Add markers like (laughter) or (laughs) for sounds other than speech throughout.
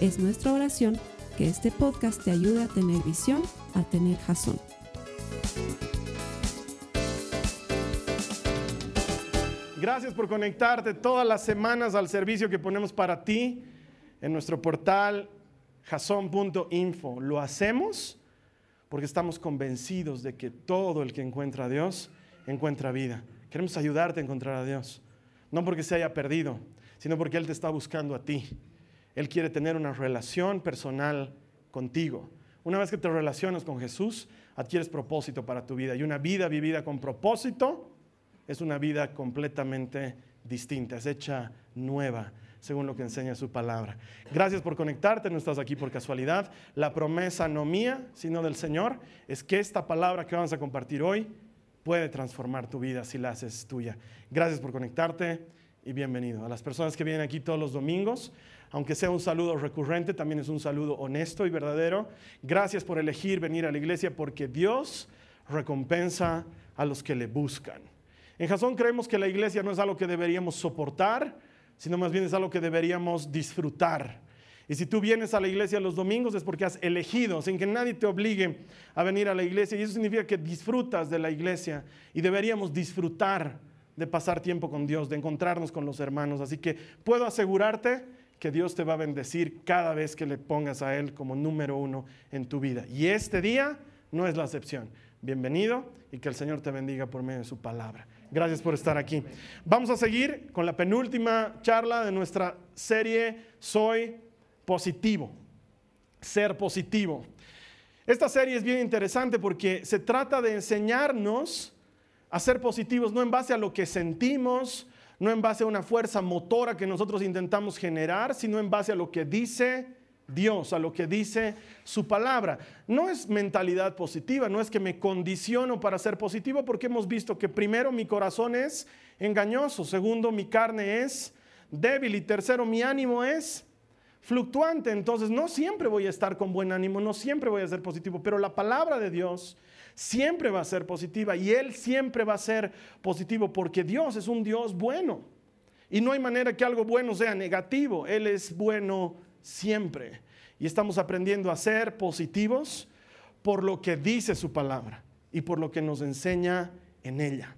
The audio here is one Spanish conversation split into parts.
Es nuestra oración que este podcast te ayude a tener visión, a tener jazón. Gracias por conectarte todas las semanas al servicio que ponemos para ti en nuestro portal jason.info. Lo hacemos porque estamos convencidos de que todo el que encuentra a Dios encuentra vida. Queremos ayudarte a encontrar a Dios. No porque se haya perdido, sino porque Él te está buscando a ti. Él quiere tener una relación personal contigo. Una vez que te relacionas con Jesús, adquieres propósito para tu vida. Y una vida vivida con propósito es una vida completamente distinta, es hecha nueva, según lo que enseña su palabra. Gracias por conectarte, no estás aquí por casualidad. La promesa no mía, sino del Señor, es que esta palabra que vamos a compartir hoy puede transformar tu vida si la haces tuya. Gracias por conectarte y bienvenido. A las personas que vienen aquí todos los domingos, aunque sea un saludo recurrente, también es un saludo honesto y verdadero. Gracias por elegir venir a la iglesia porque Dios recompensa a los que le buscan. En Jasón creemos que la iglesia no es algo que deberíamos soportar, sino más bien es algo que deberíamos disfrutar. Y si tú vienes a la iglesia los domingos es porque has elegido, sin que nadie te obligue a venir a la iglesia. Y eso significa que disfrutas de la iglesia y deberíamos disfrutar de pasar tiempo con Dios, de encontrarnos con los hermanos. Así que puedo asegurarte que Dios te va a bendecir cada vez que le pongas a Él como número uno en tu vida. Y este día no es la excepción. Bienvenido y que el Señor te bendiga por medio de su palabra. Gracias por estar aquí. Vamos a seguir con la penúltima charla de nuestra serie Soy positivo. Ser positivo. Esta serie es bien interesante porque se trata de enseñarnos a ser positivos no en base a lo que sentimos, no en base a una fuerza motora que nosotros intentamos generar, sino en base a lo que dice Dios, a lo que dice su palabra. No es mentalidad positiva, no es que me condiciono para ser positivo, porque hemos visto que primero mi corazón es engañoso, segundo mi carne es débil y tercero mi ánimo es fluctuante. Entonces no siempre voy a estar con buen ánimo, no siempre voy a ser positivo, pero la palabra de Dios siempre va a ser positiva y Él siempre va a ser positivo porque Dios es un Dios bueno. Y no hay manera que algo bueno sea negativo. Él es bueno siempre. Y estamos aprendiendo a ser positivos por lo que dice su palabra y por lo que nos enseña en ella.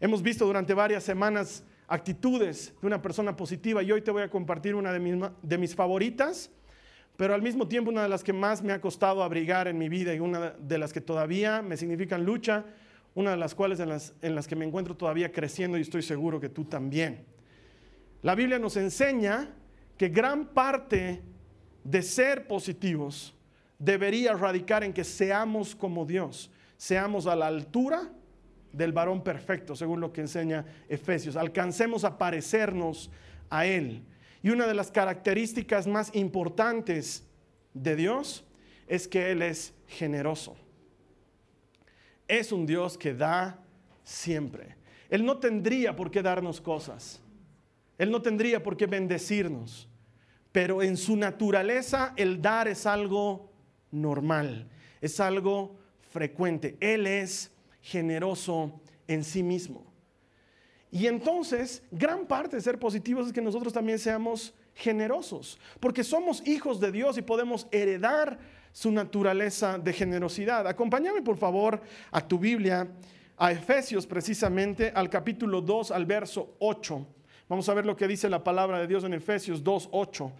Hemos visto durante varias semanas actitudes de una persona positiva y hoy te voy a compartir una de mis, de mis favoritas pero al mismo tiempo una de las que más me ha costado abrigar en mi vida y una de las que todavía me significan lucha, una de las cuales en las, en las que me encuentro todavía creciendo y estoy seguro que tú también. La Biblia nos enseña que gran parte de ser positivos debería radicar en que seamos como Dios, seamos a la altura del varón perfecto, según lo que enseña Efesios, alcancemos a parecernos a Él. Y una de las características más importantes de Dios es que Él es generoso. Es un Dios que da siempre. Él no tendría por qué darnos cosas. Él no tendría por qué bendecirnos. Pero en su naturaleza el dar es algo normal, es algo frecuente. Él es generoso en sí mismo. Y entonces, gran parte de ser positivos es que nosotros también seamos generosos, porque somos hijos de Dios y podemos heredar su naturaleza de generosidad. Acompáñame por favor a tu Biblia, a Efesios precisamente, al capítulo 2, al verso 8. Vamos a ver lo que dice la palabra de Dios en Efesios 2, 8.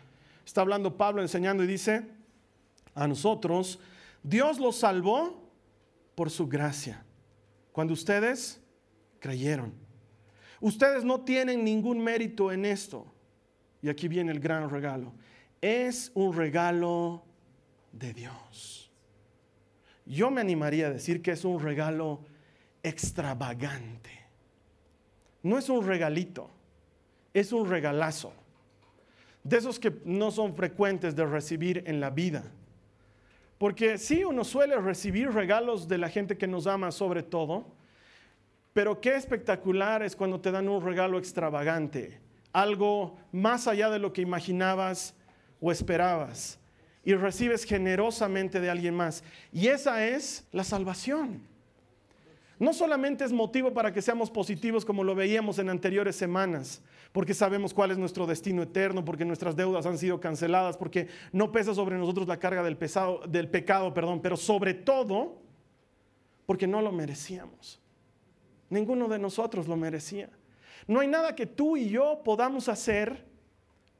Está hablando Pablo enseñando y dice, a nosotros Dios los salvó por su gracia, cuando ustedes creyeron. Ustedes no tienen ningún mérito en esto. Y aquí viene el gran regalo. Es un regalo de Dios. Yo me animaría a decir que es un regalo extravagante. No es un regalito, es un regalazo. de esos que no son frecuentes de recibir en la vida. Porque sí, uno suele recibir regalos de la gente que nos ama sobre todo, pero qué espectacular es cuando te dan un regalo extravagante, algo más allá de lo que imaginabas o esperabas, y recibes generosamente de alguien más. Y esa es la salvación. No solamente es motivo para que seamos positivos como lo veíamos en anteriores semanas, porque sabemos cuál es nuestro destino eterno, porque nuestras deudas han sido canceladas, porque no pesa sobre nosotros la carga del, pesado, del pecado, perdón, pero sobre todo porque no lo merecíamos. Ninguno de nosotros lo merecía. No hay nada que tú y yo podamos hacer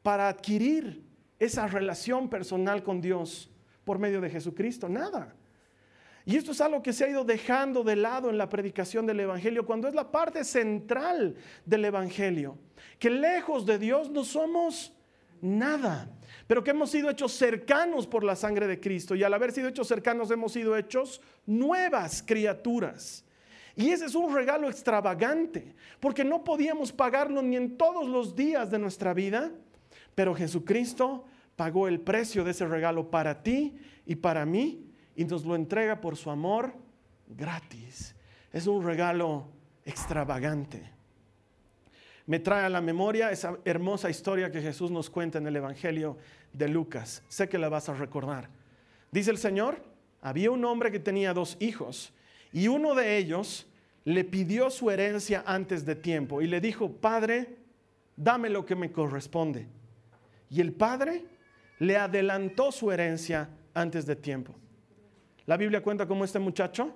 para adquirir esa relación personal con Dios por medio de Jesucristo. Nada. Y esto es algo que se ha ido dejando de lado en la predicación del Evangelio, cuando es la parte central del Evangelio, que lejos de Dios no somos nada, pero que hemos sido hechos cercanos por la sangre de Cristo y al haber sido hechos cercanos hemos sido hechos nuevas criaturas. Y ese es un regalo extravagante, porque no podíamos pagarlo ni en todos los días de nuestra vida, pero Jesucristo pagó el precio de ese regalo para ti y para mí y nos lo entrega por su amor gratis. Es un regalo extravagante. Me trae a la memoria esa hermosa historia que Jesús nos cuenta en el Evangelio de Lucas. Sé que la vas a recordar. Dice el Señor, había un hombre que tenía dos hijos y uno de ellos le pidió su herencia antes de tiempo y le dijo, Padre, dame lo que me corresponde. Y el Padre le adelantó su herencia antes de tiempo. La Biblia cuenta cómo este muchacho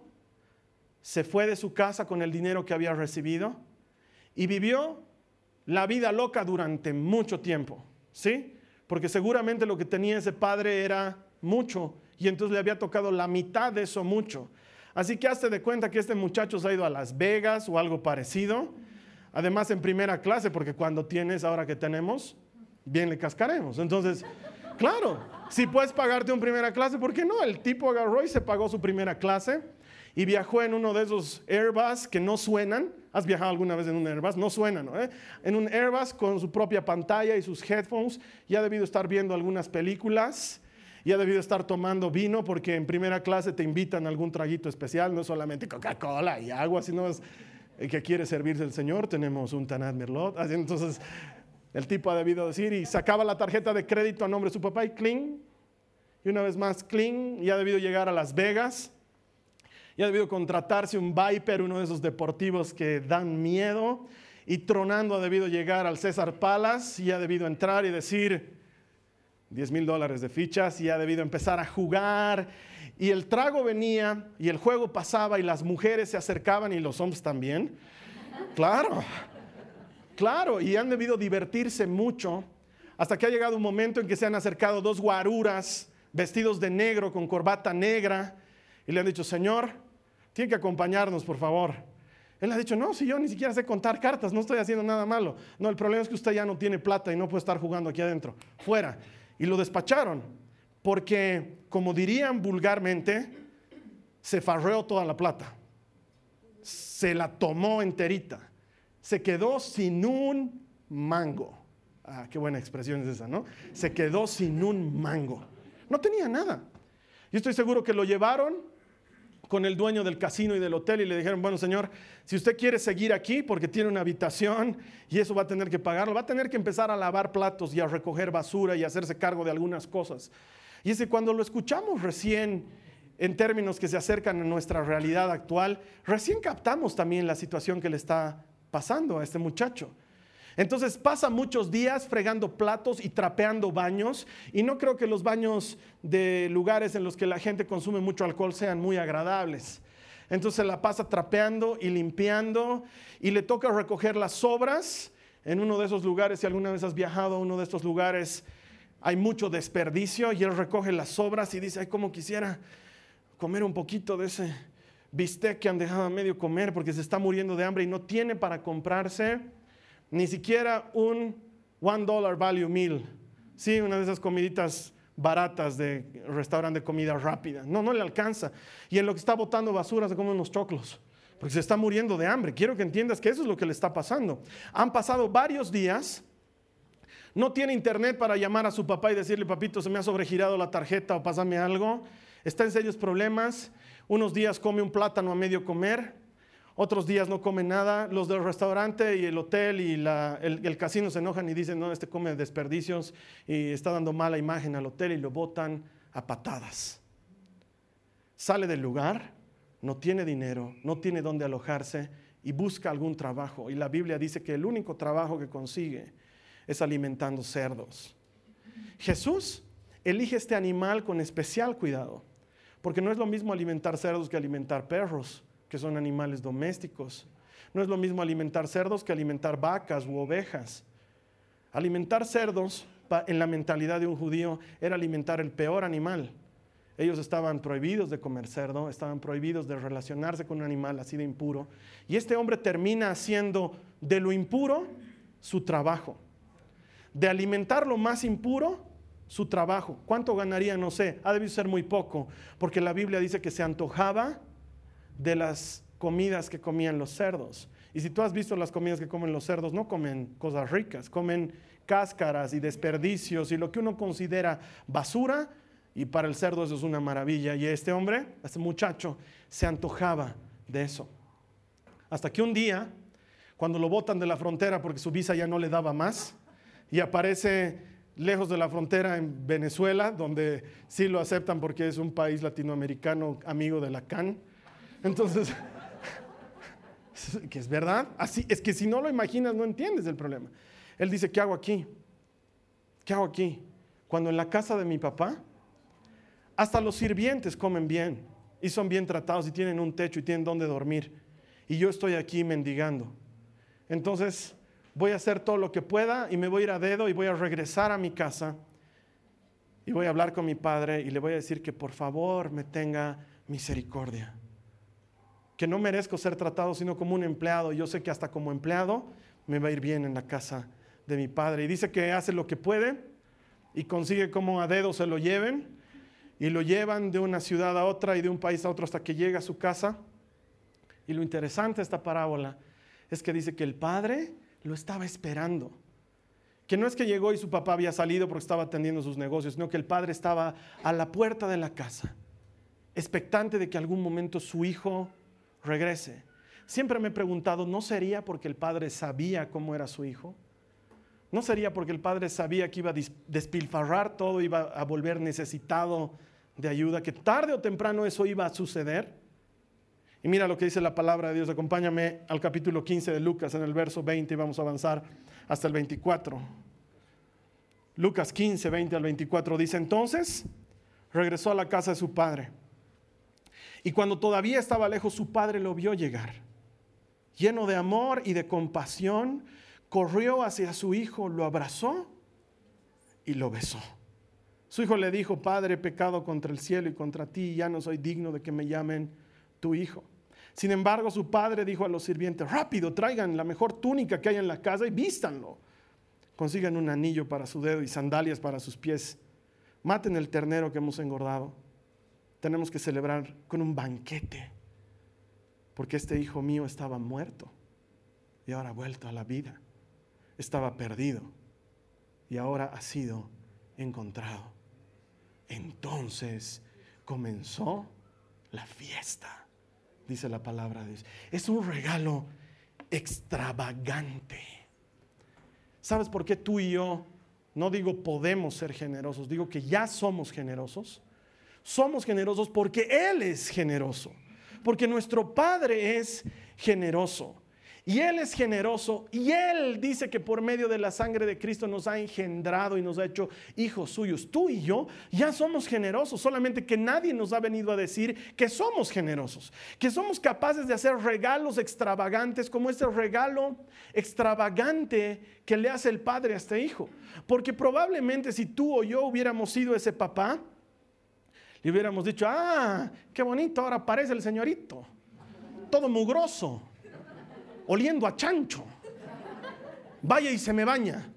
se fue de su casa con el dinero que había recibido y vivió la vida loca durante mucho tiempo, ¿sí? Porque seguramente lo que tenía ese padre era mucho y entonces le había tocado la mitad de eso mucho. Así que hazte de cuenta que este muchacho se ha ido a Las Vegas o algo parecido, además en primera clase, porque cuando tienes, ahora que tenemos, bien le cascaremos. Entonces, claro, si puedes pagarte un primera clase, ¿por qué no? El tipo agarró y se pagó su primera clase y viajó en uno de esos Airbus que no suenan. ¿Has viajado alguna vez en un Airbus? No suenan, ¿no? Eh? En un Airbus con su propia pantalla y sus headphones. Ya ha debido estar viendo algunas películas. Ya ha debido estar tomando vino porque en primera clase te invitan a algún traguito especial. No solamente Coca-Cola y agua, sino el que quiere servirse el Señor. Tenemos un Tanat Merlot. Entonces el tipo ha debido decir y sacaba la tarjeta de crédito a nombre de su papá y clean. Y una vez más clean y ha debido llegar a Las Vegas. Y ha debido contratarse un Viper, uno de esos deportivos que dan miedo. Y tronando ha debido llegar al César Palace y ha debido entrar y decir 10 mil dólares de fichas y ha debido empezar a jugar. Y el trago venía y el juego pasaba y las mujeres se acercaban y los hombres también. Claro. Claro, y han debido divertirse mucho hasta que ha llegado un momento en que se han acercado dos guaruras vestidos de negro con corbata negra y le han dicho, Señor, tiene que acompañarnos, por favor. Él ha dicho, no, si yo ni siquiera sé contar cartas, no estoy haciendo nada malo. No, el problema es que usted ya no tiene plata y no puede estar jugando aquí adentro, fuera. Y lo despacharon, porque, como dirían vulgarmente, se farreó toda la plata. Se la tomó enterita se quedó sin un mango. Ah, qué buena expresión es esa, ¿no? Se quedó sin un mango. No tenía nada. Yo estoy seguro que lo llevaron con el dueño del casino y del hotel y le dijeron, bueno señor, si usted quiere seguir aquí porque tiene una habitación y eso va a tener que pagarlo, va a tener que empezar a lavar platos y a recoger basura y hacerse cargo de algunas cosas. Y ese cuando lo escuchamos recién en términos que se acercan a nuestra realidad actual, recién captamos también la situación que le está pasando a este muchacho. Entonces pasa muchos días fregando platos y trapeando baños y no creo que los baños de lugares en los que la gente consume mucho alcohol sean muy agradables. Entonces la pasa trapeando y limpiando y le toca recoger las sobras en uno de esos lugares. Si alguna vez has viajado a uno de estos lugares, hay mucho desperdicio y él recoge las sobras y dice, ay, como quisiera comer un poquito de ese bistec que han dejado a medio comer porque se está muriendo de hambre y no tiene para comprarse ni siquiera un one dollar value meal. Sí, una de esas comiditas baratas de restaurante de comida rápida. No, no le alcanza. Y en lo que está botando basura se come unos choclos. Porque se está muriendo de hambre. Quiero que entiendas que eso es lo que le está pasando. Han pasado varios días No tiene internet para llamar a su papá y decirle, papito, se me ha sobregirado la tarjeta o pásame algo. Está en serios problemas. Unos días come un plátano a medio comer, otros días no come nada. Los del restaurante y el hotel y el, casino se enojan y dicen, no, este come desperdicios y está dando mala imagen al hotel y lo botan a patadas. Sale del lugar, no tiene dinero, no tiene dónde alojarse y busca algún trabajo. Y la Biblia dice que el único trabajo que consigue es alimentando cerdos. Jesús elige este animal con especial cuidado, porque no es lo mismo alimentar cerdos que alimentar perros, que son animales domésticos. No es lo mismo alimentar cerdos que alimentar vacas u ovejas. Alimentar cerdos en la mentalidad de un judío era alimentar el peor animal. Ellos estaban prohibidos de comer cerdo, estaban prohibidos de relacionarse con un animal así de impuro. Y este hombre termina haciendo de lo impuro su trabajo. De alimentar lo más impuro, su trabajo. ¿Cuánto ganaría? No sé. Ha debido ser muy poco, porque la Biblia dice que se antojaba de las comidas que comían los cerdos. Y si tú has visto las comidas que comen los cerdos, no comen cosas ricas, comen cáscaras y desperdicios y lo que uno considera basura, y para el cerdo eso es una maravilla. Y este hombre, este muchacho, se antojaba de eso. Hasta que un día, cuando lo botan de la frontera porque su visa ya no le daba más, y aparece lejos de la frontera en Venezuela, donde sí lo aceptan porque es un país latinoamericano amigo de la CAN. Entonces, (laughs) que es verdad, así es que si no lo imaginas no entiendes el problema. Él dice, ¿qué hago aquí? ¿Qué hago aquí? Cuando en la casa de mi papá hasta los sirvientes comen bien y son bien tratados y tienen un techo y tienen donde dormir. Y yo estoy aquí mendigando. Entonces voy a hacer todo lo que pueda y me voy a ir a dedo y voy a regresar a mi casa y voy a hablar con mi padre y le voy a decir que por favor me tenga misericordia. Que no merezco ser tratado sino como un empleado. Yo sé que hasta como empleado me va a ir bien en la casa de mi padre. Y dice que hace lo que puede y consigue como a dedo se lo lleven y lo llevan de una ciudad a otra y de un país a otro hasta que llega a su casa. Y lo interesante de esta parábola es que dice que el padre lo estaba esperando. Que no es que llegó y su papá había salido porque estaba atendiendo sus negocios, sino que el padre estaba a la puerta de la casa, expectante de que algún momento su hijo regrese. Siempre me he preguntado, ¿no sería porque el padre sabía cómo era su hijo? ¿No sería porque el padre sabía que iba a despilfarrar todo, iba a volver necesitado de ayuda, que tarde o temprano eso iba a suceder? Y mira lo que dice la palabra de Dios. Acompáñame al capítulo 15 de Lucas, en el verso 20, y vamos a avanzar hasta el 24. Lucas 15, 20 al 24 dice, entonces regresó a la casa de su padre. Y cuando todavía estaba lejos, su padre lo vio llegar, lleno de amor y de compasión corrió hacia su hijo, lo abrazó y lo besó. Su hijo le dijo, Padre, he pecado contra el cielo y contra ti, ya no soy digno de que me llamen tu hijo. Sin embargo, su padre dijo a los sirvientes, rápido, traigan la mejor túnica que hay en la casa y vístanlo. Consigan un anillo para su dedo y sandalias para sus pies. Maten el ternero que hemos engordado. Tenemos que celebrar con un banquete, porque este hijo mío estaba muerto y ahora ha vuelto a la vida estaba perdido y ahora ha sido encontrado. Entonces comenzó la fiesta, dice la palabra de Dios. Es un regalo extravagante. ¿Sabes por qué tú y yo, no digo podemos ser generosos, digo que ya somos generosos? Somos generosos porque Él es generoso, porque nuestro Padre es generoso. Y Él es generoso y Él dice que por medio de la sangre de Cristo nos ha engendrado y nos ha hecho hijos suyos. Tú y yo ya somos generosos, solamente que nadie nos ha venido a decir que somos generosos, que somos capaces de hacer regalos extravagantes como este regalo extravagante que le hace el padre a este hijo. Porque probablemente si tú o yo hubiéramos sido ese papá, le hubiéramos dicho, ah, qué bonito, ahora aparece el señorito, todo mugroso oliendo a chancho. Vaya y se me baña.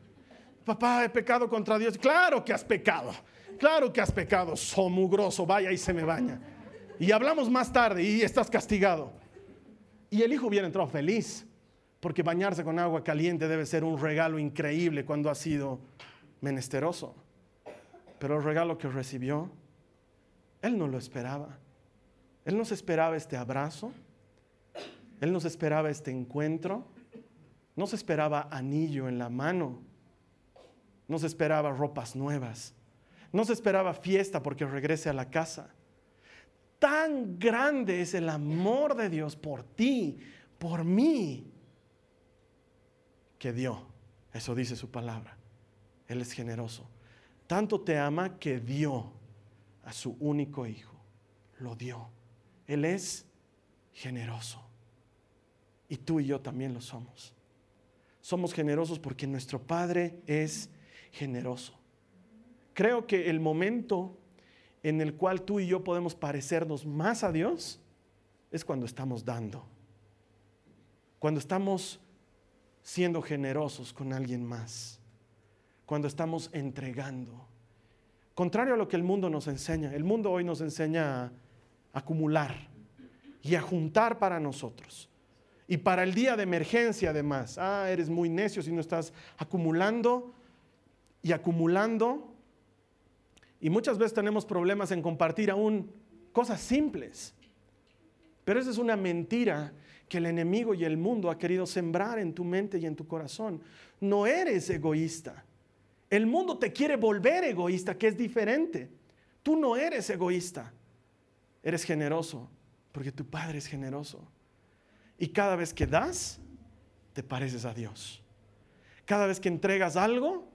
Papá, he pecado contra Dios. Claro que has pecado. Claro que has pecado. Somugroso, vaya y se me baña. Y hablamos más tarde y estás castigado. Y el hijo hubiera entrado feliz, porque bañarse con agua caliente debe ser un regalo increíble cuando ha sido menesteroso. Pero el regalo que recibió, él no lo esperaba. Él no se esperaba este abrazo. Él no se esperaba este encuentro. No se esperaba anillo en la mano. No se esperaba ropas nuevas. No se esperaba fiesta porque regrese a la casa. Tan grande es el amor de Dios por ti, por mí, que dio. Eso dice su palabra. Él es generoso. Tanto te ama que dio a su único hijo. Lo dio. Él es generoso. Y tú y yo también lo somos. Somos generosos porque nuestro Padre es generoso. Creo que el momento en el cual tú y yo podemos parecernos más a Dios es cuando estamos dando. Cuando estamos siendo generosos con alguien más. Cuando estamos entregando. Contrario a lo que el mundo nos enseña. El mundo hoy nos enseña a acumular y a juntar para nosotros. Y para el día de emergencia además. Ah, eres muy necio si no estás acumulando y acumulando. Y muchas veces tenemos problemas en compartir aún cosas simples. Pero esa es una mentira que el enemigo y el mundo ha querido sembrar en tu mente y en tu corazón. No eres egoísta. El mundo te quiere volver egoísta, que es diferente. Tú no eres egoísta. Eres generoso, porque tu Padre es generoso. Y cada vez que das, te pareces a Dios. Cada vez que entregas algo,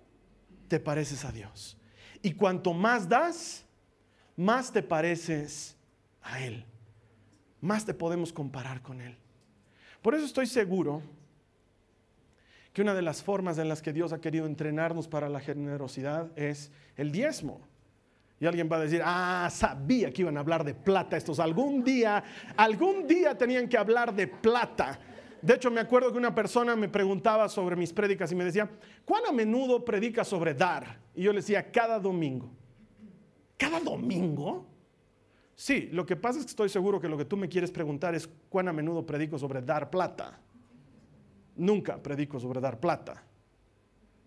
te pareces a Dios. Y cuanto más das, más te pareces a Él. Más te podemos comparar con Él. Por eso estoy seguro que una de las formas en las que Dios ha querido entrenarnos para la generosidad es el diezmo. Y alguien va a decir, ah, sabía que iban a hablar de plata estos. Algún día, algún día tenían que hablar de plata. De hecho, me acuerdo que una persona me preguntaba sobre mis prédicas y me decía, ¿cuán a menudo predica sobre dar? Y yo le decía, cada domingo. ¿Cada domingo? Sí, lo que pasa es que estoy seguro que lo que tú me quieres preguntar es cuán a menudo predico sobre dar plata. Nunca predico sobre dar plata.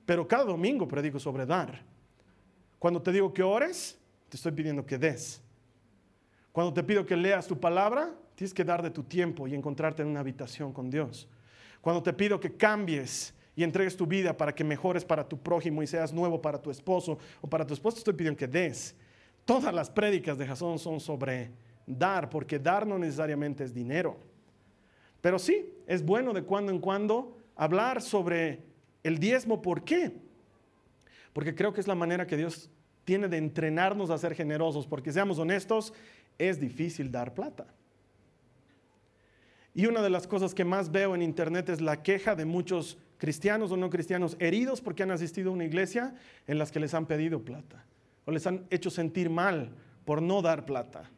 Pero cada domingo predico sobre dar. Cuando te digo que ores, te estoy pidiendo que des. Cuando te pido que leas tu palabra, tienes que dar de tu tiempo y encontrarte en una habitación con Dios. Cuando te pido que cambies y entregues tu vida para que mejores para tu prójimo y seas nuevo para tu esposo o para tu esposo, te estoy pidiendo que des. Todas las prédicas de Jasón son sobre dar, porque dar no necesariamente es dinero. Pero sí, es bueno de cuando en cuando hablar sobre el diezmo. ¿Por qué? Porque creo que es la manera que Dios tiene de entrenarnos a ser generosos, porque seamos honestos, es difícil dar plata. Y una de las cosas que más veo en internet es la queja de muchos cristianos o no cristianos heridos porque han asistido a una iglesia en las que les han pedido plata o les han hecho sentir mal por no dar plata.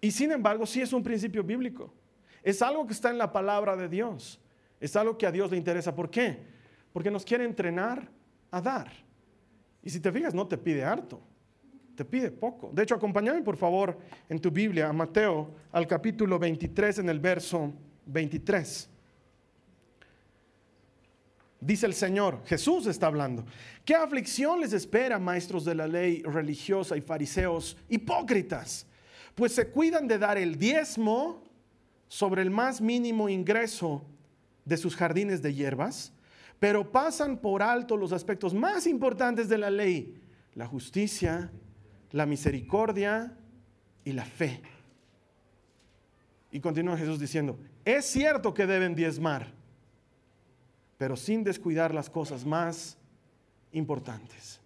Y sin embargo, sí es un principio bíblico. Es algo que está en la palabra de Dios. Es algo que a Dios le interesa. ¿Por qué? Porque nos quiere entrenar a dar. Y si te fijas, no te pide harto, te pide poco. De hecho, acompáñame por favor en tu Biblia a Mateo al capítulo 23 en el verso 23. Dice el Señor, Jesús está hablando. ¿Qué aflicción les espera, maestros de la ley religiosa y fariseos hipócritas? Pues se cuidan de dar el diezmo sobre el más mínimo ingreso de sus jardines de hierbas pero pasan por alto los aspectos más importantes de la ley, la justicia, la misericordia y la fe. Y continúa Jesús diciendo, es cierto que deben diezmar, pero sin descuidar las cosas más importantes.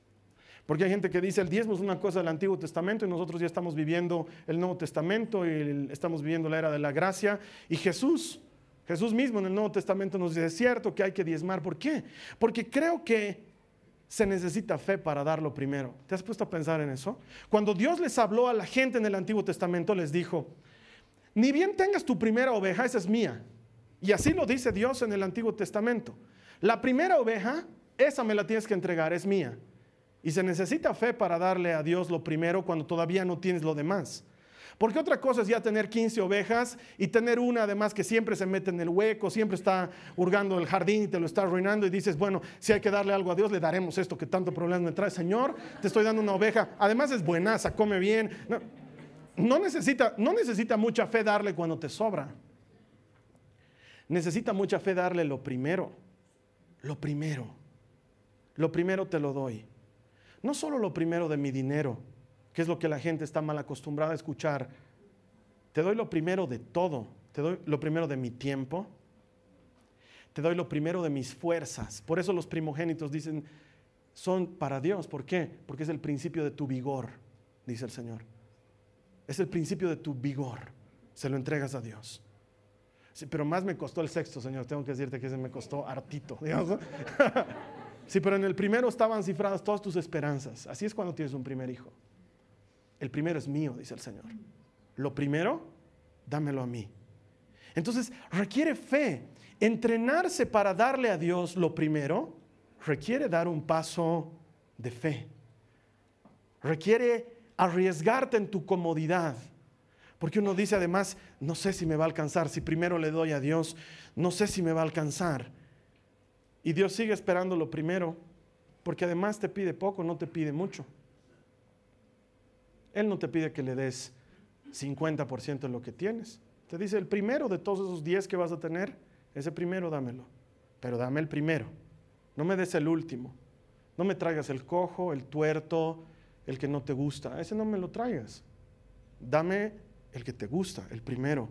Porque hay gente que dice el diezmo es una cosa del Antiguo Testamento y nosotros ya estamos viviendo el Nuevo Testamento y estamos viviendo la era de la gracia. Y Jesús Jesús mismo en el Nuevo Testamento nos dice, es cierto que hay que diezmar. ¿Por qué? Porque creo que se necesita fe para darlo primero. ¿Te has puesto a pensar en eso? Cuando Dios les habló a la gente en el Antiguo Testamento, les dijo, ni bien tengas tu primera oveja, esa es mía. Y así lo dice Dios en el Antiguo Testamento. La primera oveja, esa me la tienes que entregar, es mía. Y se necesita fe para darle a Dios lo primero cuando todavía no tienes lo demás. Porque otra cosa es ya tener 15 ovejas y tener una además que siempre se mete en el hueco, siempre está hurgando el jardín y te lo está arruinando y dices, bueno, si hay que darle algo a Dios, le daremos esto que tanto problema me trae. Señor, te estoy dando una oveja. Además es buenaza, come bien. No, necesita, no necesita mucha fe darle cuando te sobra. Necesita mucha fe darle lo primero. Lo primero. Lo primero te lo doy. No solo lo primero de mi dinero que es lo que la gente está mal acostumbrada a escuchar. Te doy lo primero de todo, te doy lo primero de mi tiempo, te doy lo primero de mis fuerzas. Por eso los primogénitos dicen, son para Dios. ¿Por qué? Porque es el principio de tu vigor, dice el Señor. Es el principio de tu vigor. Se lo entregas a Dios. Pero más me costó el sexto, Señor. Tengo que decirte que se me costó hartito. (laughs) sí, pero en el primero estaban cifradas todas tus esperanzas. Así es cuando tienes un primer hijo. El primero es mío, dice el Señor. Lo primero, dámelo a mí. Entonces, requiere fe. Entrenarse para darle a Dios lo primero requiere dar un paso de fe. Requiere arriesgarte en tu comodidad. Porque uno dice además, no sé si me va a alcanzar, si primero le doy a Dios, no sé si me va a alcanzar. Y Dios sigue esperando lo primero, porque además te pide poco, no te pide mucho. Él no te pide que le des 50% de lo que tienes. Te dice, el primero de todos esos 10 que vas a tener, ese primero dámelo. Pero dame el primero. No me des el último. No me traigas el cojo, el tuerto, el que no te gusta. Ese no me lo traigas. Dame el que te gusta, el primero,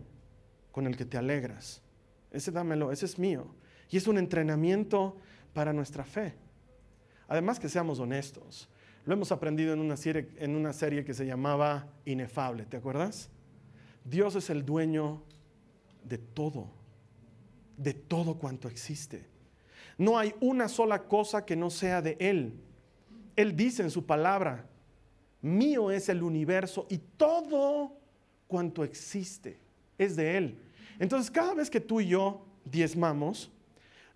con el que te alegras. Ese dámelo, ese es mío. Y es un entrenamiento para nuestra fe. Además que seamos honestos. Lo hemos aprendido en una, serie, que se llamaba Inefable, ¿te acuerdas? Dios es el dueño de todo, de todo cuanto existe. No hay una sola cosa que no sea de Él. Él dice en su palabra, mío es el universo y todo cuanto existe es de Él. Entonces cada vez que tú y yo diezmamos,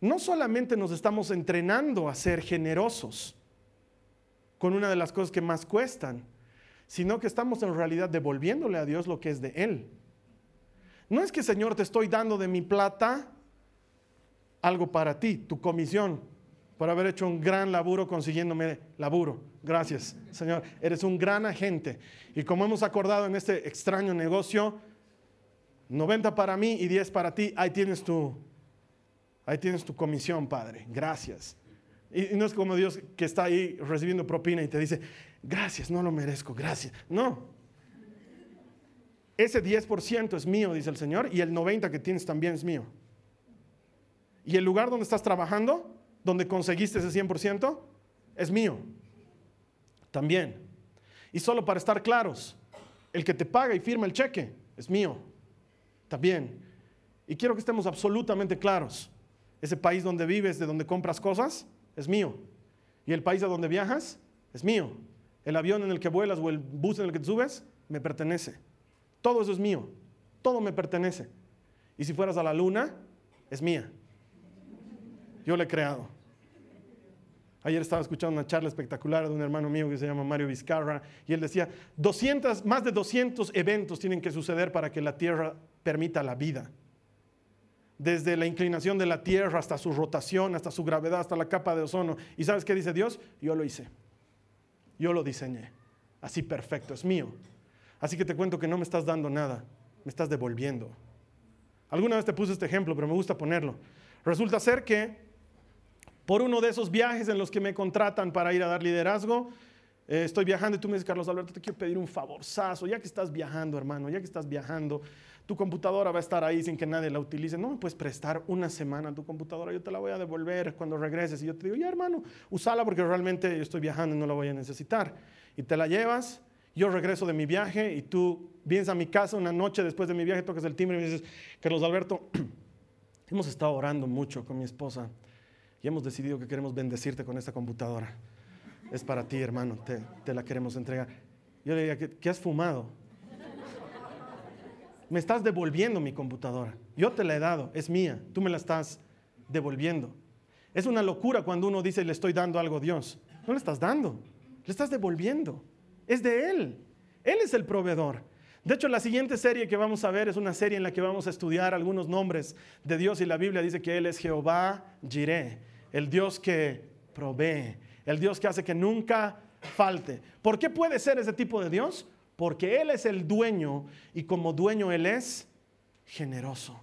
no solamente nos estamos entrenando a ser generosos, con una de las cosas que más cuestan, sino que estamos en realidad devolviéndole a Dios lo que es de Él. No es que Señor te estoy dando de mi plata algo para ti, tu comisión, por haber hecho un gran laburo consiguiéndome laburo. Gracias, Señor. Eres un gran agente. Y como hemos acordado en este extraño negocio, 90 para mí y 10 para ti, ahí tienes tu, ahí tienes tu comisión, Padre. Gracias. Y no es como Dios que está ahí recibiendo propina y te dice, gracias, no lo merezco, gracias. No. Ese 10% es mío, dice el Señor, y el 90% que tienes también es mío. Y el lugar donde estás trabajando, donde conseguiste ese 100%, es mío. También. Y solo para estar claros, el que te paga y firma el cheque es mío. También. Y quiero que estemos absolutamente claros. Ese país donde vives, de donde compras cosas, es mío. Y el país a donde viajas es mío. El avión en el que vuelas o el bus en el que te subes me pertenece. Todo eso es mío. Todo me pertenece. Y si fueras a la luna, es mía. Yo la he creado. Ayer estaba escuchando una charla espectacular de un hermano mío que se llama Mario Vizcarra y él decía, 200, más de 200 eventos tienen que suceder para que la Tierra permita la vida desde la inclinación de la Tierra hasta su rotación, hasta su gravedad, hasta la capa de ozono. ¿Y sabes qué dice Dios? Yo lo hice. Yo lo diseñé. Así perfecto, es mío. Así que te cuento que no me estás dando nada, me estás devolviendo. Alguna vez te puse este ejemplo, pero me gusta ponerlo. Resulta ser que por uno de esos viajes en los que me contratan para ir a dar liderazgo, eh, estoy viajando y tú me dices, Carlos Alberto, te quiero pedir un favorzazo, ya que estás viajando, hermano, ya que estás viajando, tu computadora va a estar ahí sin que nadie la utilice. No me puedes prestar una semana tu computadora, yo te la voy a devolver cuando regreses. Y yo te digo, ya hermano, usala porque realmente yo estoy viajando y no la voy a necesitar. Y te la llevas, yo regreso de mi viaje y tú vienes a mi casa una noche después de mi viaje, tocas el timbre y me dices, Carlos Alberto, (clears throat) hemos estado orando mucho con mi esposa y hemos decidido que queremos bendecirte con esta computadora. Es para ti, hermano, te, la queremos entregar. Yo le diría, ¿qué has fumado? Me estás devolviendo mi computadora. Yo te la he dado, es mía, tú me la estás devolviendo. Es una locura cuando uno dice le estoy dando algo a Dios. No le estás dando, le estás devolviendo. Es de Él. Él es el proveedor. De hecho, la siguiente serie que vamos a ver es una serie en la que vamos a estudiar algunos nombres de Dios y la Biblia dice que Él es Jehová Jireh, el Dios que provee, el Dios que hace que nunca falte. ¿Por qué puede ser ese tipo de Dios? Porque Él es el dueño y como dueño Él es generoso.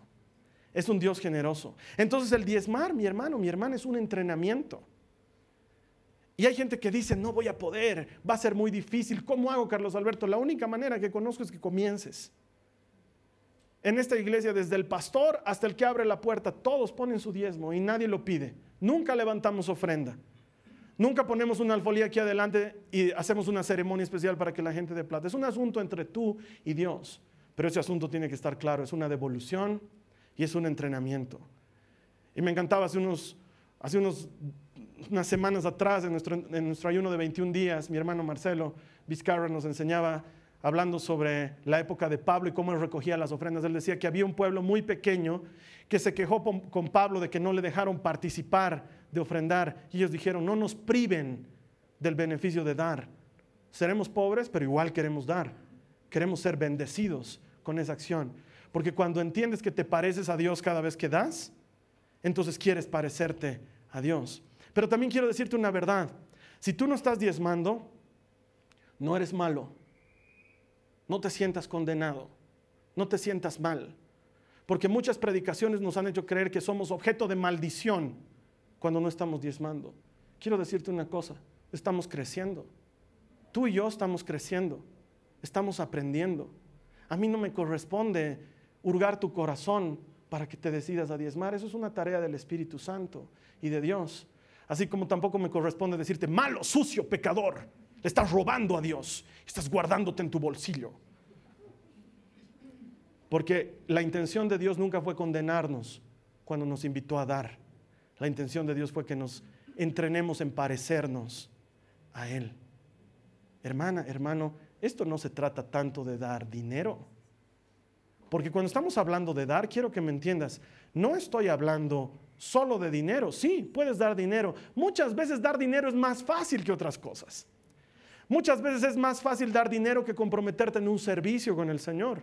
Es un Dios generoso. Entonces el diezmar, mi hermano, mi hermana, es un entrenamiento. Y hay gente que dice, no voy a poder, va a ser muy difícil. ¿Cómo hago, Carlos Alberto? La única manera que conozco es que comiences. En esta iglesia, desde el pastor hasta el que abre la puerta, todos ponen su diezmo y nadie lo pide. Nunca levantamos ofrenda. Nunca ponemos una alfolía aquí adelante y hacemos una ceremonia especial para que la gente dé plata. Es un asunto entre tú y Dios. Pero ese asunto tiene que estar claro. Es una devolución y es un entrenamiento. Y me encantaba hace unos, hace unos unas semanas atrás, en nuestro, en nuestro ayuno de 21 días, mi hermano Marcelo Vizcarra nos enseñaba, hablando sobre la época de Pablo y cómo él recogía las ofrendas. Él decía que había un pueblo muy pequeño que se quejó con Pablo de que no le dejaron participar de ofrendar. Y ellos dijeron, no nos priven del beneficio de dar. Seremos pobres, pero igual queremos dar. Queremos ser bendecidos con esa acción. Porque cuando entiendes que te pareces a Dios cada vez que das, entonces quieres parecerte a Dios. Pero también quiero decirte una verdad. Si tú no estás diezmando, no eres malo. No te sientas condenado. No te sientas mal. Porque muchas predicaciones nos han hecho creer que somos objeto de maldición cuando no estamos diezmando. Quiero decirte una cosa, estamos creciendo. Tú y yo estamos creciendo. Estamos aprendiendo. A mí no me corresponde hurgar tu corazón para que te decidas a diezmar. Eso es una tarea del Espíritu Santo y de Dios. Así como tampoco me corresponde decirte, malo, sucio, pecador, le estás robando a Dios, estás guardándote en tu bolsillo. Porque la intención de Dios nunca fue condenarnos cuando nos invitó a dar. La intención de Dios fue que nos entrenemos en parecernos a Él. Hermana, hermano, esto no se trata tanto de dar dinero. Porque cuando estamos hablando de dar, quiero que me entiendas, no estoy hablando solo de dinero. Sí, puedes dar dinero. Muchas veces dar dinero es más fácil que otras cosas. Muchas veces es más fácil dar dinero que comprometerte en un servicio con el Señor.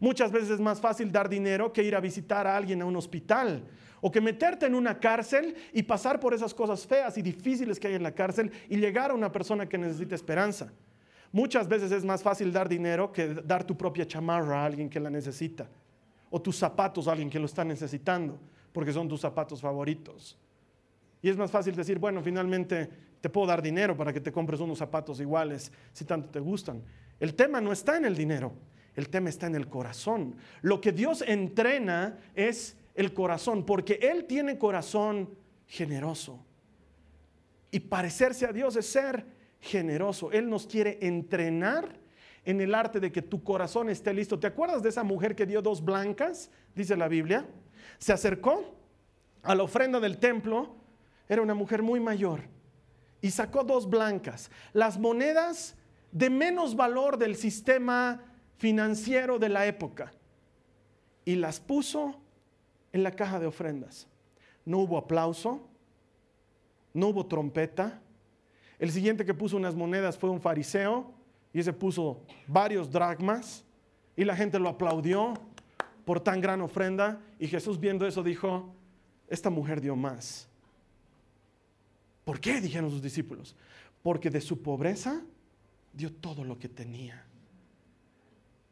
Muchas veces es más fácil dar dinero que ir a visitar a alguien a un hospital o que meterte en una cárcel y pasar por esas cosas feas y difíciles que hay en la cárcel y llegar a una persona que necesita esperanza. Muchas veces es más fácil dar dinero que dar tu propia chamarra a alguien que la necesita o tus zapatos a alguien que lo está necesitando porque son tus zapatos favoritos. Y es más fácil decir, bueno, finalmente te puedo dar dinero para que te compres unos zapatos iguales si tanto te gustan. El tema no está en el dinero, el tema está en el corazón. Lo que Dios entrena es el corazón, porque Él tiene corazón generoso. Y parecerse a Dios es ser generoso. Él nos quiere entrenar en el arte de que tu corazón esté listo. ¿Te acuerdas de esa mujer que dio dos blancas? Dice la Biblia se acercó a la ofrenda del templo, era una mujer muy mayor, y sacó dos blancas, las monedas de menos valor del sistema financiero de la época, y las puso en la caja de ofrendas. No hubo aplauso, no hubo trompeta. El siguiente que puso unas monedas fue un fariseo y ese puso varios dracmas y la gente lo aplaudió por tan gran ofrenda. Y Jesús viendo eso dijo, esta mujer dio más. ¿Por qué? Dijeron sus discípulos. Porque de su pobreza dio todo lo que tenía.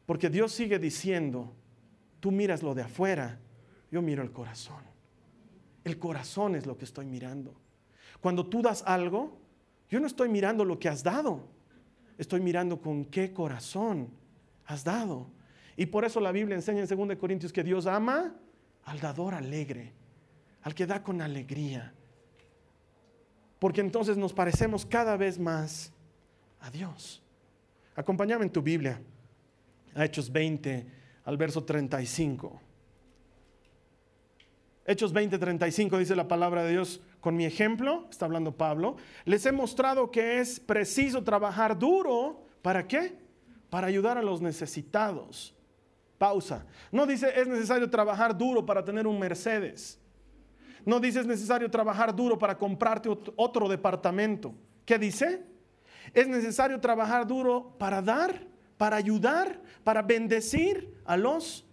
Porque Dios sigue diciendo, tú miras lo de afuera, yo miro el corazón. El corazón es lo que estoy mirando. Cuando tú das algo, yo no estoy mirando lo que has dado, estoy mirando con qué corazón has dado. Y por eso la Biblia enseña en 2 Corintios que Dios ama al dador alegre, al que da con alegría. Porque entonces nos parecemos cada vez más a Dios. Acompáñame en tu Biblia a Hechos 20, al verso 35. Hechos 20, 35 dice la palabra de Dios, con mi ejemplo, está hablando Pablo, les he mostrado que es preciso trabajar duro. ¿Para qué? Para ayudar a los necesitados Pausa. No dice es necesario trabajar duro para tener un Mercedes. No dice es necesario trabajar duro para comprarte otro departamento. ¿Qué dice? Es necesario trabajar duro para dar, para ayudar, para bendecir a los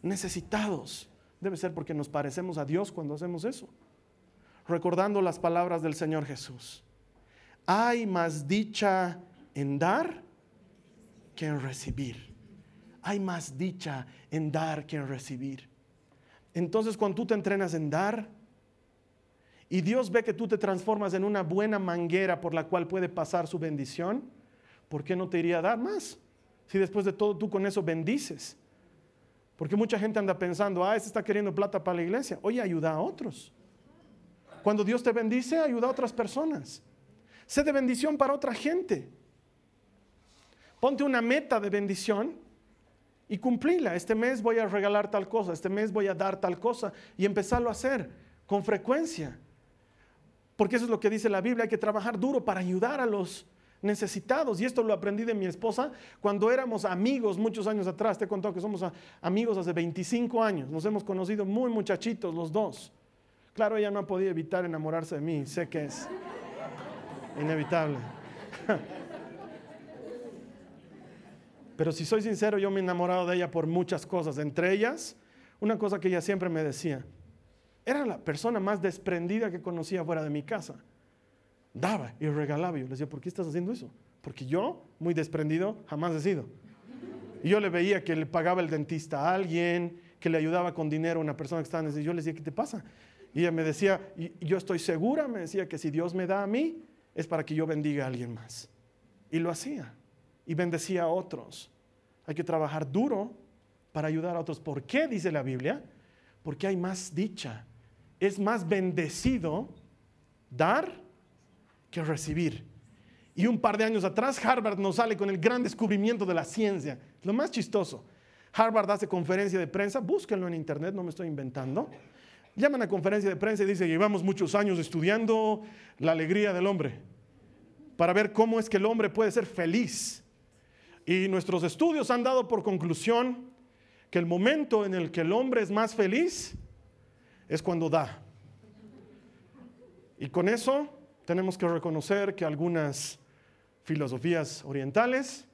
necesitados. Debe ser porque nos parecemos a Dios cuando hacemos eso. Recordando las palabras del Señor Jesús. Hay más dicha en dar que en recibir. Hay más dicha en dar que en recibir. Entonces cuando tú te entrenas en dar y Dios ve que tú te transformas en una buena manguera por la cual puede pasar su bendición, ¿por qué no te iría a dar más? Si después de todo tú con eso bendices. Porque mucha gente anda pensando, ah, este está queriendo plata para la iglesia. Oye, ayuda a otros. Cuando Dios te bendice, ayuda a otras personas. Sé de bendición para otra gente. Ponte una meta de bendición y cumplíla. Este mes voy a regalar tal cosa, este mes voy a dar tal cosa y empezarlo a hacer con frecuencia. Porque eso es lo que dice la Biblia, hay que trabajar duro para ayudar a los necesitados. Y esto lo aprendí de mi esposa cuando éramos amigos muchos años atrás. Te he contado que somos amigos hace 25 años. Nos hemos conocido muy muchachitos los dos. Claro, ella no ha podido evitar enamorarse de mí. Sé que es inevitable. (laughs) Pero si soy sincero, yo me he enamorado de ella por muchas cosas. Entre ellas, una cosa que ella siempre me decía. Era la persona más desprendida que conocía fuera de mi casa daba y regalaba. Y yo le decía, ¿por qué estás haciendo eso? Porque yo, muy desprendido, jamás he sido. Y yo le veía que le pagaba el dentista a alguien, que le ayudaba con dinero a una persona que estaba en Yo le decía, ¿qué te pasa? Y ella me decía, y yo estoy segura, me decía que si Dios me da a mí, es para que yo bendiga a alguien más. Y lo hacía. Y bendecía a otros. Hay que trabajar duro para ayudar a otros. ¿Por qué? Dice la Biblia. Porque hay más dicha. Es más bendecido dar que recibir. Y un par de años atrás, Harvard nos sale con el gran descubrimiento de la ciencia. Lo más chistoso. Harvard hace conferencia de prensa, búsquenlo en internet, no me estoy inventando. Llaman a conferencia de prensa y dice, llevamos muchos años estudiando la alegría del hombre para ver cómo es que el hombre puede ser feliz. Y nuestros estudios han dado por conclusión que el momento en el que el hombre es más feliz es cuando da. Y con eso tenemos que reconocer que algunas filosofías orientales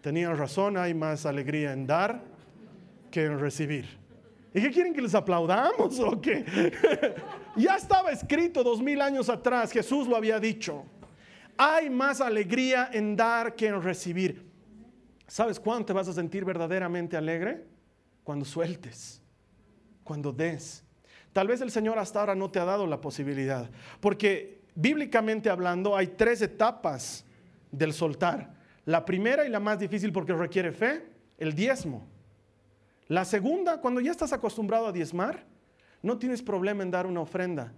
tenían razón, hay más alegría en dar que en recibir. ¿Y qué quieren que les aplaudamos o qué? (laughs) ya estaba escrito dos mil años atrás, Jesús lo había dicho. Hay más alegría en dar que en recibir. ¿Sabes cuándo te vas a sentir verdaderamente alegre? Cuando sueltes, cuando des. Tal vez el Señor hasta ahora no te ha dado la posibilidad, porque bíblicamente hablando, hay tres etapas del soltar. La primera y la más difícil porque requiere fe, el diezmo. La segunda, cuando ya estás acostumbrado a diezmar, no tienes problema en dar una ofrenda.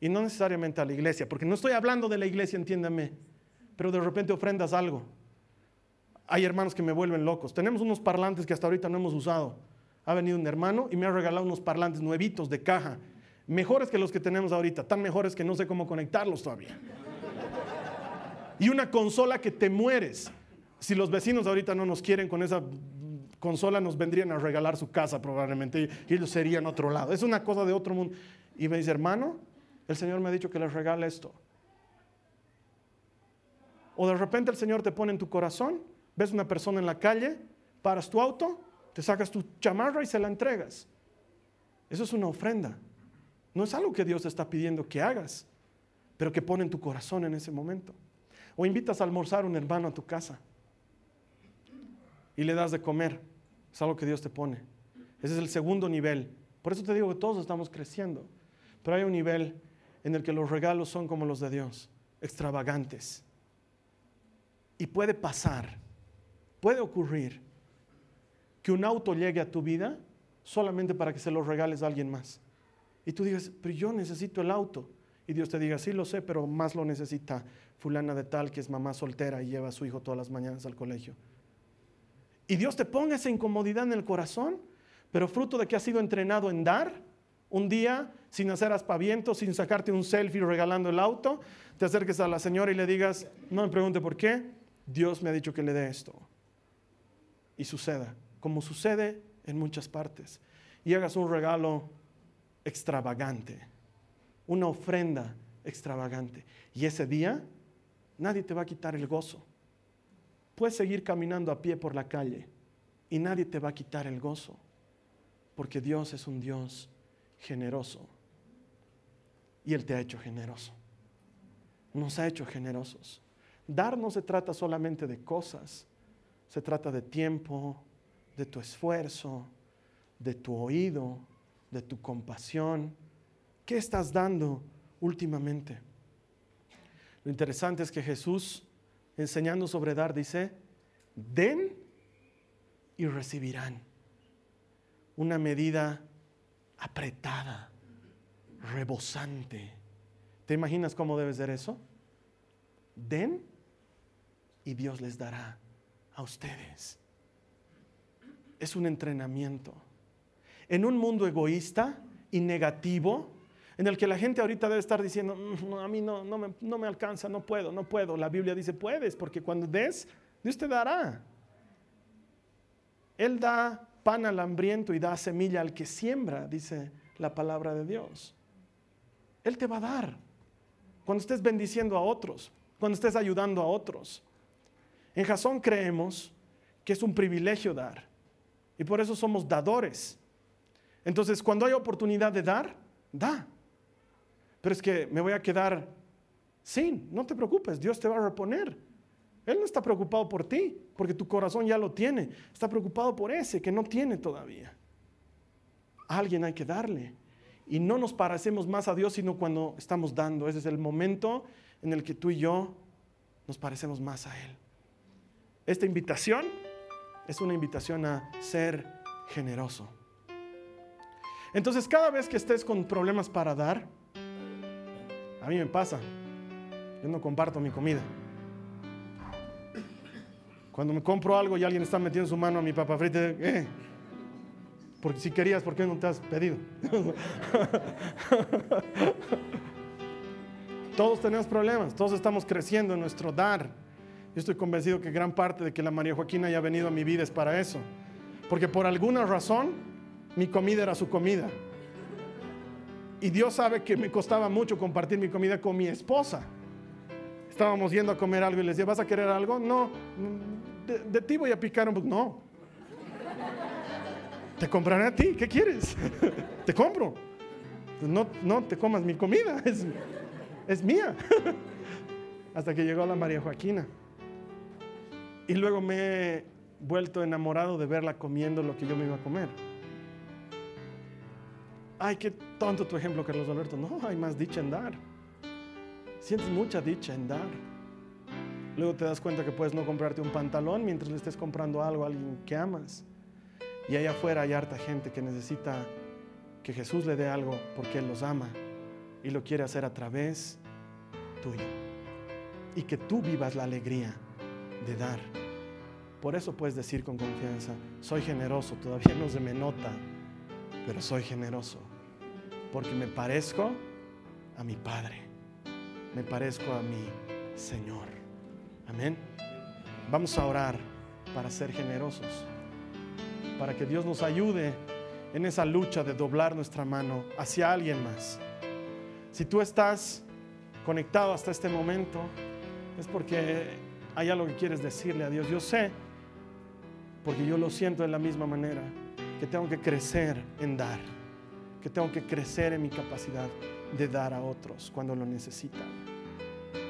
Y no necesariamente a la iglesia, porque no estoy hablando de la iglesia, entiéndame, pero de repente ofrendas algo. Hay hermanos que me vuelven locos. Tenemos unos parlantes que hasta ahorita no hemos usado. Ha venido un hermano y me ha regalado unos parlantes nuevitos de caja mejores que los que tenemos ahorita, tan mejores que no sé cómo conectarlos todavía. Y una consola que te mueres. Si los vecinos ahorita no nos quieren con esa consola, nos vendrían a regalar su casa probablemente y ellos serían otro lado. Es una cosa de otro mundo. Y me dice, hermano, el Señor me ha dicho que les regale esto. O de repente el Señor te pone en tu corazón, ves una persona en la calle, paras tu auto, te sacas tu chamarra y se la entregas. Eso es una ofrenda. No es algo que Dios te está pidiendo que hagas, pero que pone en tu corazón en ese momento. O invitas a almorzar a un hermano a tu casa y le das de comer. Es algo que Dios te pone. Ese es el segundo nivel. Por eso te digo que todos estamos creciendo. Pero hay un nivel en el que los regalos son como los de Dios, extravagantes. Y puede pasar, puede ocurrir que un auto llegue a tu vida solamente para que se lo regales a alguien más. Y tú digas, pero yo necesito el auto. Y Dios te diga, sí lo sé, pero más lo necesita fulana de tal que es mamá soltera y lleva a su hijo todas las mañanas al colegio. Y Dios te ponga esa incomodidad en el corazón, pero fruto de que has sido entrenado en dar, un día, sin hacer aspavientos, sin sacarte un selfie regalando el auto, te acerques a la señora y le digas, no me pregunte por qué, Dios me ha dicho que le dé esto. Y suceda, como sucede en muchas partes. Y hagas un regalo extravagante, una ofrenda extravagante. Y ese día nadie te va a quitar el gozo. puedes seguir caminando a pie por la calle y nadie te va a quitar el gozo, porque Dios es un Dios generoso y Él te ha hecho generoso. Nos ha hecho generosos. Dar no se trata solamente de cosas, se trata de tiempo, de tu esfuerzo, de tu oído, de tu compasión. ¿Qué estás dando últimamente? Lo interesante es que Jesús, enseñando sobre dar, dice, den y recibirán. Una medida apretada, rebosante. ¿Te imaginas cómo debe ser eso? Den y Dios les dará a ustedes. Es un entrenamiento. En un mundo egoísta y negativo, en el que la gente ahorita debe estar diciendo, mm, a mí no, no, me, no me alcanza, no puedo, no puedo. La Biblia dice, puedes, porque cuando des, Dios te dará. Él da pan al hambriento y da semilla al que siembra, dice la palabra de Dios. Él te va a dar. Cuando estés bendiciendo a otros, cuando estés ayudando a otros. En Jasón creemos que es un privilegio dar. Y por eso somos dadores. Entonces, cuando hay oportunidad de dar, da. Pero es que me voy a quedar sin. No te preocupes, Dios te va a reponer. Él no está preocupado por ti, porque tu corazón ya lo tiene. Está preocupado por ese que no tiene todavía. Alguien hay que darle. Y no nos parecemos más a Dios sino cuando estamos dando. Ese es el momento en el que tú y yo nos parecemos más a Él. Esta invitación es una invitación a ser generoso. Entonces, cada vez que estés con problemas para dar, a mí me pasa, yo no comparto mi comida. Cuando me compro algo y alguien está metiendo su mano a mi papa frita, eh, porque si querías, ¿por qué no te has pedido? (laughs) todos tenemos problemas, todos estamos creciendo en nuestro dar. Yo estoy convencido que gran parte de que la María Joaquina haya venido a mi vida es para eso. Porque por alguna razón mi comida era su comida. Y Dios sabe que me costaba mucho compartir mi comida con mi esposa. Estábamos yendo a comer algo y le decía, ¿vas a querer algo? No, de, ti voy a picar un. No. Te compraré a ti, ¿qué quieres? (laughs) te compro. No, no te comas mi comida, (laughs) es, es mía. (laughs) Hasta que llegó la María Joaquina. Y luego me he vuelto enamorado de verla comiendo lo que yo me iba a comer. Ay, qué tonto tu ejemplo, Carlos Alberto. No, hay más dicha en dar. Sientes mucha dicha en dar. Luego te das cuenta que puedes no comprarte un pantalón mientras le estés comprando algo a alguien que amas. Y allá afuera hay harta gente que necesita que Jesús le dé algo porque Él los ama y lo quiere hacer a través tuyo. Y que tú vivas la alegría de dar. Por eso puedes decir con confianza, soy generoso, todavía no se me nota, pero soy generoso, porque me parezco a mi Padre, me parezco a mi Señor. Amén. Vamos a orar para ser generosos, para que Dios nos ayude en esa lucha de doblar nuestra mano hacia alguien más. Si tú estás conectado hasta este momento, es porque hay algo que quieres decirle a Dios. Yo sé, porque yo lo siento de la misma manera, que tengo que crecer en dar, que tengo que crecer en mi capacidad de dar a otros cuando lo necesitan.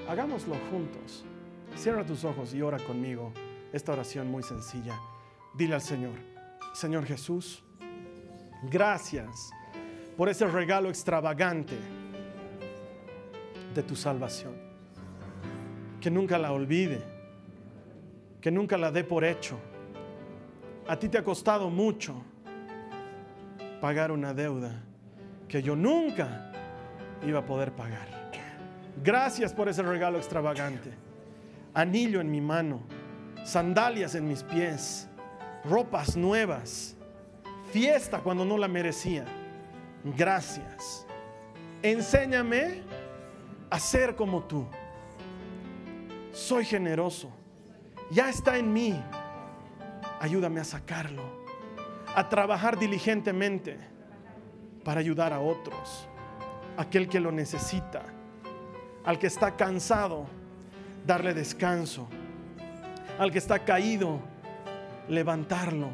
Hagámoslo juntos. Cierra tus ojos y ora conmigo esta oración muy sencilla. Dile al Señor, Señor Jesús, gracias por ese regalo extravagante de tu salvación. Que nunca la olvide que nunca la dé por hecho. A ti te ha costado mucho pagar una deuda que yo nunca iba a poder pagar. Gracias por ese regalo extravagante. Anillo en mi mano, sandalias en mis pies, ropas nuevas, fiesta cuando no la merecía. Gracias. Enséñame a ser como tú. Soy generoso ya está en mí. Ayúdame a sacarlo, a trabajar diligentemente para ayudar a otros, aquel que lo necesita, al que está cansado, darle descanso, al que está caído, levantarlo,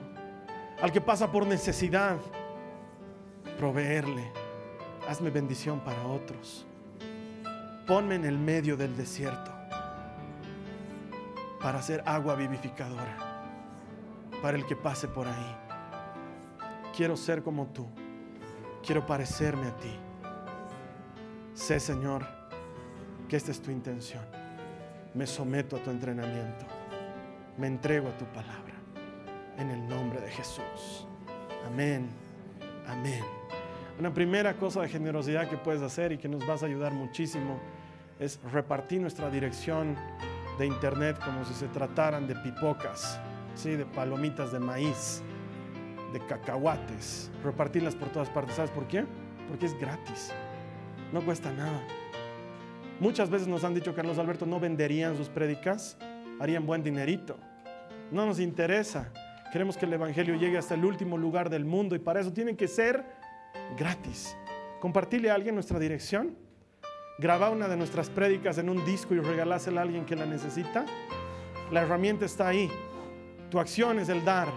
al que pasa por necesidad, proveerle. Hazme bendición para otros. Ponme en el medio del desierto para hacer agua vivificadora para el que pase por ahí. Quiero ser como tú. Quiero parecerme a ti. Sé, Señor, que esta es tu intención. Me someto a tu entrenamiento. Me entrego a tu palabra. En el nombre de Jesús. Amén. Amén. Una primera cosa de generosidad que puedes hacer y que nos vas a ayudar muchísimo es repartir nuestra dirección de internet como si se trataran de pipocas, ¿sí? de palomitas de maíz, de cacahuates, repartirlas por todas partes. ¿Sabes por qué? Porque es gratis, no cuesta nada. Muchas veces nos han dicho, Carlos Alberto, no venderían sus prédicas, harían buen dinerito. No nos interesa. Queremos que el Evangelio llegue hasta el último lugar del mundo y para eso tiene que ser gratis. Compartirle a alguien nuestra dirección graba una de nuestras prédicas en un disco y regalásela a alguien que la necesita, la herramienta está ahí. Tu acción es el dar.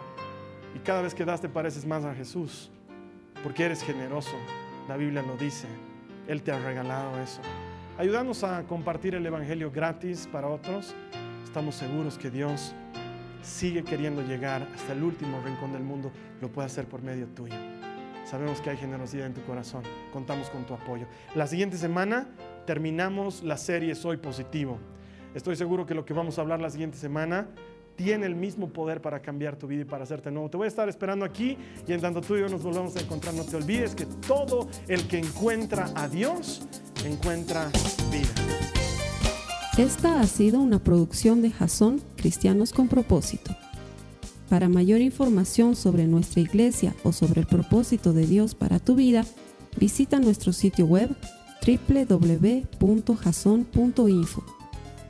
Y cada vez que das te pareces más a Jesús, porque eres generoso. La Biblia lo dice. Él te ha regalado eso. Ayúdanos a compartir el Evangelio gratis para otros. Estamos seguros que Dios sigue queriendo llegar hasta el último rincón del mundo. Lo puede hacer por medio tuyo. Sabemos que hay generosidad en tu corazón. Contamos con tu apoyo. La siguiente semana terminamos la serie Soy Positivo. Estoy seguro que lo que vamos a hablar la siguiente semana tiene el mismo poder para cambiar tu vida y para hacerte nuevo. Te voy a estar esperando aquí y en tanto tú y yo nos volvamos a encontrar, no te olvides que todo el que encuentra a Dios encuentra vida. Esta ha sido una producción de Jason Cristianos con propósito. Para mayor información sobre nuestra iglesia o sobre el propósito de Dios para tu vida, visita nuestro sitio web www.jason.info.